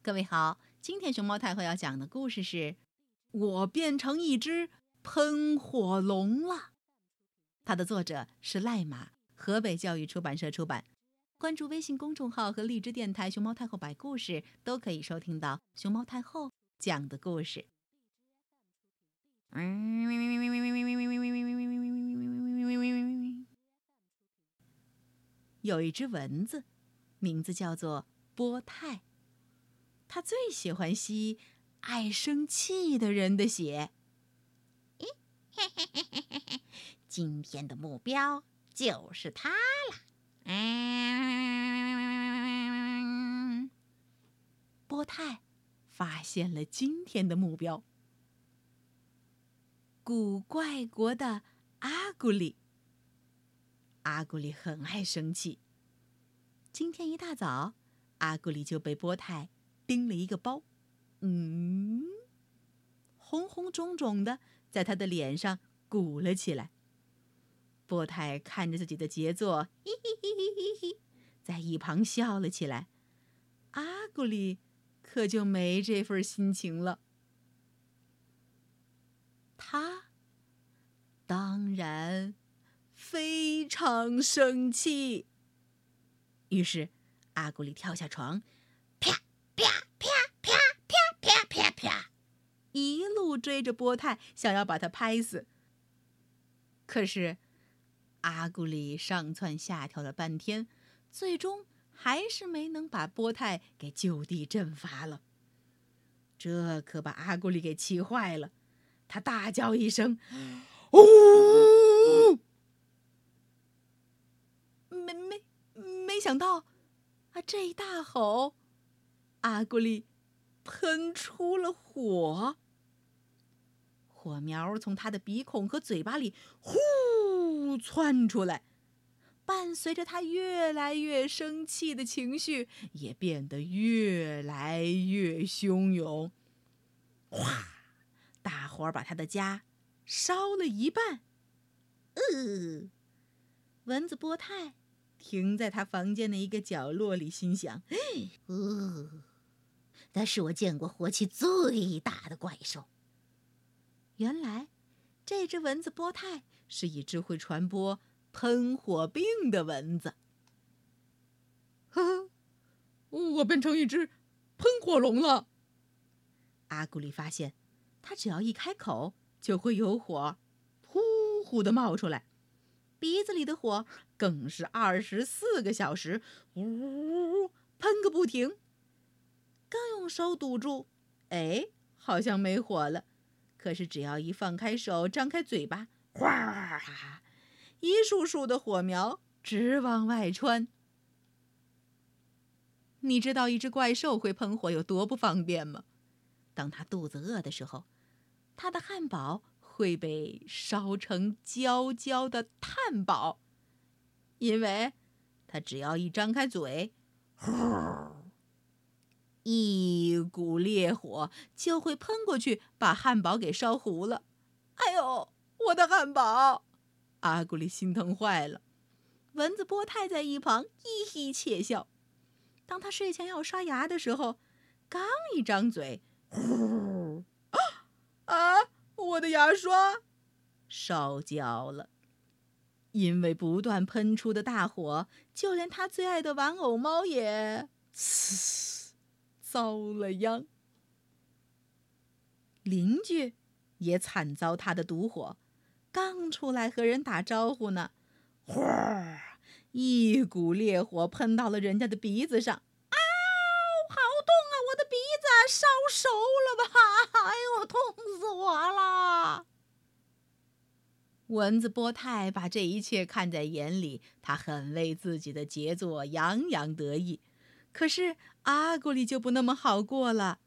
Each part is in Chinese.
各位好，今天熊猫太后要讲的故事是《我变成一只喷火龙了》。它的作者是赖马，河北教育出版社出版。关注微信公众号和荔枝电台“熊猫太后摆故事”，都可以收听到熊猫太后讲的故事。有一只蚊子，名字叫做波泰。他最喜欢吸爱生气的人的血。嘿嘿嘿嘿嘿嘿，今天的目标就是他了。嗯，波泰发现了今天的目标——古怪国的阿古里。阿古里很爱生气。今天一大早，阿古里就被波泰。拎了一个包，嗯，红红肿肿的，在他的脸上鼓了起来。波泰看着自己的杰作，嘿嘿嘿嘿嘿嘿，在一旁笑了起来。阿古里可就没这份心情了，他当然非常生气。于是，阿古里跳下床。一路追着波泰，想要把他拍死。可是，阿古里上蹿下跳了半天，最终还是没能把波泰给就地正法了。这可把阿古里给气坏了，他大叫一声：“呜！”没没没想到，啊，这一大吼，阿古里喷出了火。火苗从他的鼻孔和嘴巴里呼窜出来，伴随着他越来越生气的情绪，也变得越来越汹涌。哗！大火把他的家烧了一半。呃，蚊子波泰停在他房间的一个角落里，心想：“呃，那是我见过火气最大的怪兽。”原来，这只蚊子波泰是一只会传播喷火病的蚊子。呵呵，我变成一只喷火龙了。阿古丽发现，它只要一开口，就会有火呼呼的冒出来，鼻子里的火更是二十四个小时呜呜呜喷个不停。刚用手堵住，哎，好像没火了。可是，只要一放开手，张开嘴巴，哗，一束束的火苗直往外窜。你知道一只怪兽会喷火有多不方便吗？当它肚子饿的时候，它的汉堡会被烧成焦焦的炭堡，因为它只要一张开嘴，呼。一股烈火就会喷过去，把汉堡给烧糊了。哎呦，我的汉堡！阿古丽心疼坏了。蚊子波太在一旁嘻嘻窃笑。当他睡前要刷牙的时候，刚一张嘴，呼！啊，我的牙刷烧焦了。因为不断喷出的大火，就连他最爱的玩偶猫也嘶。遭了殃，邻居也惨遭他的毒火，刚出来和人打招呼呢，哗，一股烈火喷到了人家的鼻子上，啊，好痛啊！我的鼻子烧熟了吧？哎呦，痛死我了！蚊子波泰把这一切看在眼里，他很为自己的杰作洋洋得意。可是阿古里就不那么好过了，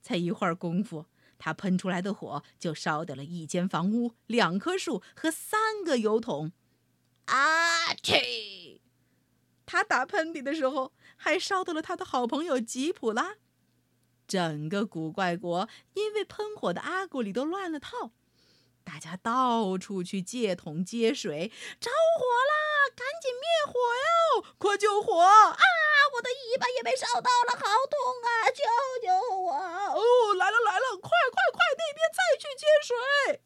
才一会儿功夫，他喷出来的火就烧掉了一间房屋、两棵树和三个油桶。啊去！他打喷嚏的时候还烧到了他的好朋友吉普拉。整个古怪国因为喷火的阿古里都乱了套，大家到处去借桶接水，着火啦！赶紧灭火哟！快救火啊！被烧到了，好痛啊！救救我！哦，来了来了，快快快，那边再去接水！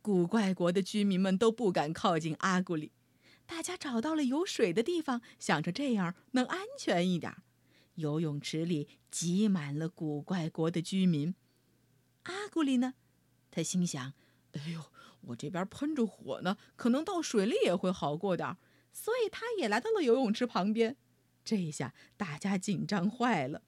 古怪国的居民们都不敢靠近阿古里，大家找到了有水的地方，想着这样能安全一点。游泳池里挤满了古怪国的居民。阿古里呢？他心想：“哎呦，我这边喷着火呢，可能到水里也会好过点儿。”所以他也来到了游泳池旁边。这下大家紧张坏了，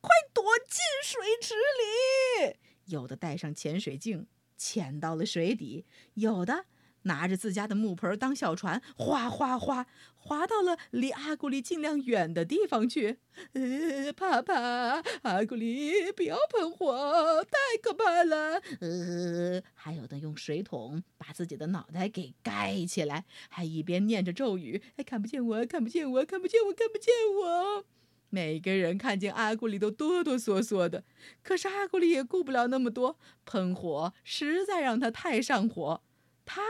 快躲进水池里！有的戴上潜水镜，潜到了水底；有的。拿着自家的木盆当小船，哗哗哗，划到了离阿古里尽量远的地方去。呃，怕怕，阿古里，不要喷火，太可怕了。呃，还有的用水桶把自己的脑袋给盖起来，还一边念着咒语：“哎，看不见我，看不见我，看不见我，看不见我。”每个人看见阿古里都哆哆嗦嗦的，可是阿古里也顾不了那么多，喷火实在让他太上火，他。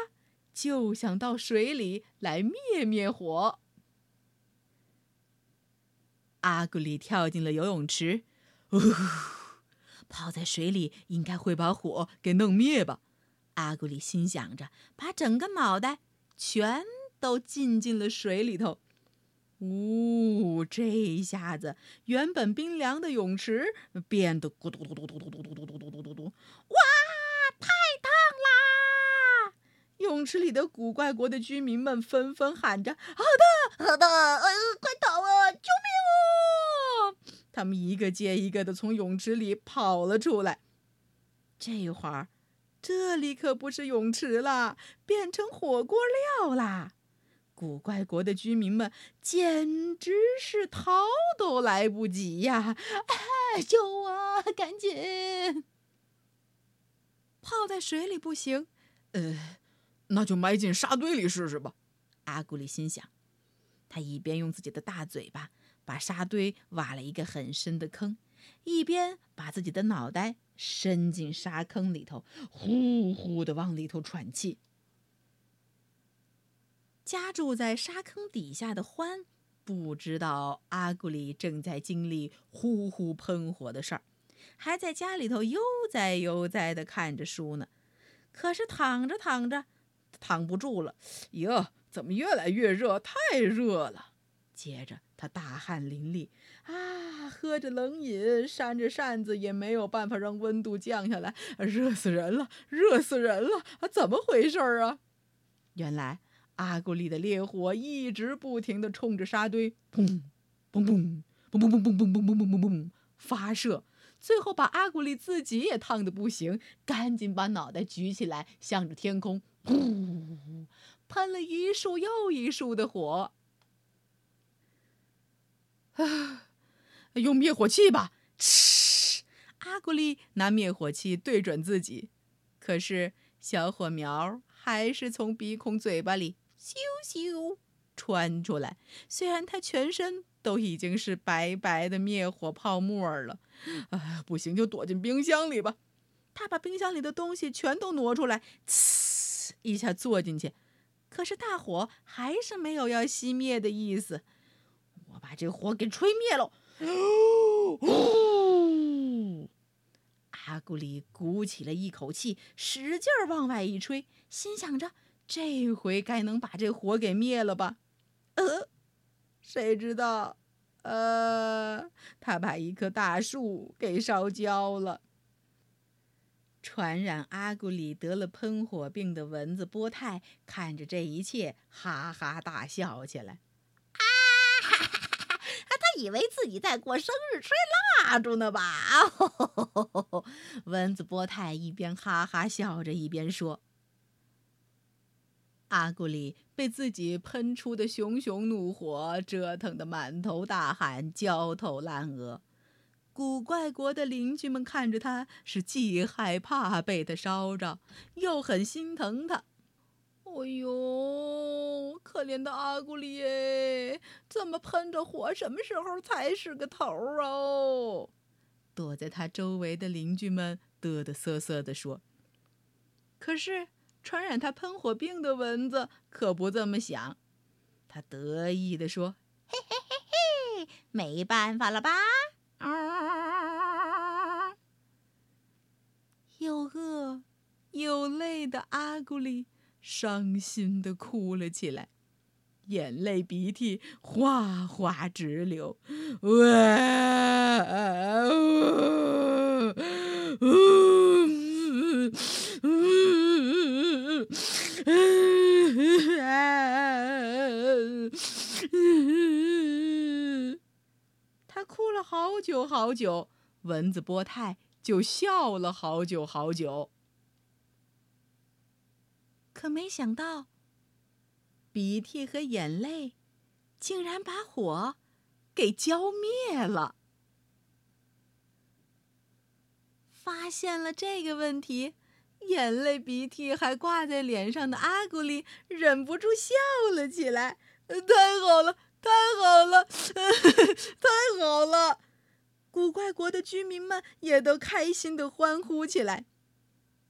就想到水里来灭灭火。阿古里跳进了游泳池，呜，泡在水里应该会把火给弄灭吧？阿古里心想着，把整个脑袋全都浸进了水里头。呜，这一下子，原本冰凉的泳池变得咕嘟嘟嘟嘟嘟嘟嘟嘟嘟嘟嘟嘟，哇！泳池里的古怪国的居民们纷纷喊着：“好的，好的，呃，快逃啊！救命啊！”他们一个接一个的从泳池里跑了出来。这会儿，这里可不是泳池了，变成火锅料啦！古怪国的居民们简直是逃都来不及呀！哎，救我！赶紧！泡在水里不行，呃。那就埋进沙堆里试试吧，阿古里心想。他一边用自己的大嘴巴把沙堆挖了一个很深的坑，一边把自己的脑袋伸进沙坑里头，呼呼的往里头喘气。家住在沙坑底下的欢不知道阿古里正在经历呼呼喷火的事儿，还在家里头悠哉悠哉的看着书呢。可是躺着躺着。躺不住了，哟，怎么越来越热？太热了！接着他大汗淋漓，啊，喝着冷饮，扇着扇子，也没有办法让温度降下来，热死人了，热死人了！啊，怎么回事啊？原来阿古里的烈火一直不停地冲着沙堆，砰，砰砰，砰砰砰砰砰砰砰砰砰砰发射，最后把阿古丽自己也烫得不行，赶紧把脑袋举起来，向着天空。呼，喷了一束又一束的火。啊，用灭火器吧！嗤，阿古丽拿灭火器对准自己，可是小火苗还是从鼻孔、嘴巴里咻咻窜出来。虽然他全身都已经是白白的灭火泡沫了，啊，不行就躲进冰箱里吧。他把冰箱里的东西全都挪出来，呲。一下坐进去，可是大火还是没有要熄灭的意思。我把这火给吹灭了。阿古里鼓起了一口气，使劲往外一吹，心想着这回该能把这火给灭了吧？呃，谁知道，呃，他把一棵大树给烧焦了。传染阿古里得了喷火病的蚊子波泰看着这一切，哈哈大笑起来。啊，哈哈哈！他以为自己在过生日，吹蜡烛呢吧？蚊子波泰一边哈哈笑着，一边说：“阿古里被自己喷出的熊熊怒火折腾得满头大汗，焦头烂额。”古怪国的邻居们看着他，是既害怕被他烧着，又很心疼他。哎呦，可怜的阿古里耶，这么喷着火？什么时候才是个头哦？躲在他周围的邻居们嘚嘚瑟瑟地说。可是传染他喷火病的蚊子可不这么想，他得意地说：“嘿嘿嘿嘿。”没办法了吧？又饿又的阿古丽伤心的哭了起来，眼泪鼻涕哗哗直流。他哭了好久好久，蚊子波泰就笑了好久好久。可没想到，鼻涕和眼泪竟然把火给浇灭了。发现了这个问题，眼泪鼻涕还挂在脸上的阿古丽忍不住笑了起来。太好了，太好了，太好了！古怪国的居民们也都开心的欢呼起来。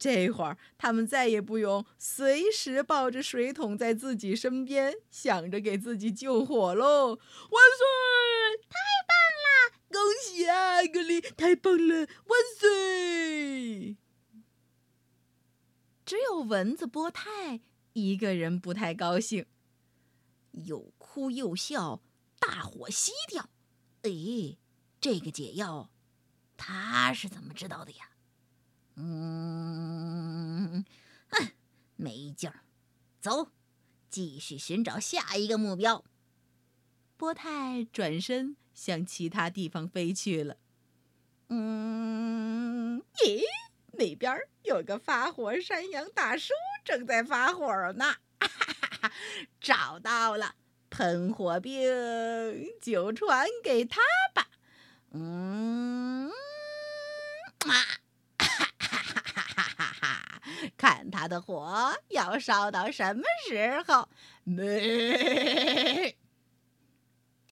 这会儿，他们再也不用随时抱着水桶在自己身边，想着给自己救火喽！万岁！太棒了！恭喜阿古丽！太棒了！万岁！只有蚊子波泰一个人不太高兴。又哭又笑，大火熄掉。哎，这个解药，他是怎么知道的呀？嗯，哼，没劲儿。走，继续寻找下一个目标。波泰转身向其他地方飞去了。嗯，咦，那边有个发火山羊大叔正在发火呢。找到了，喷火病就传给他吧。嗯，看他的火要烧到什么时候？没。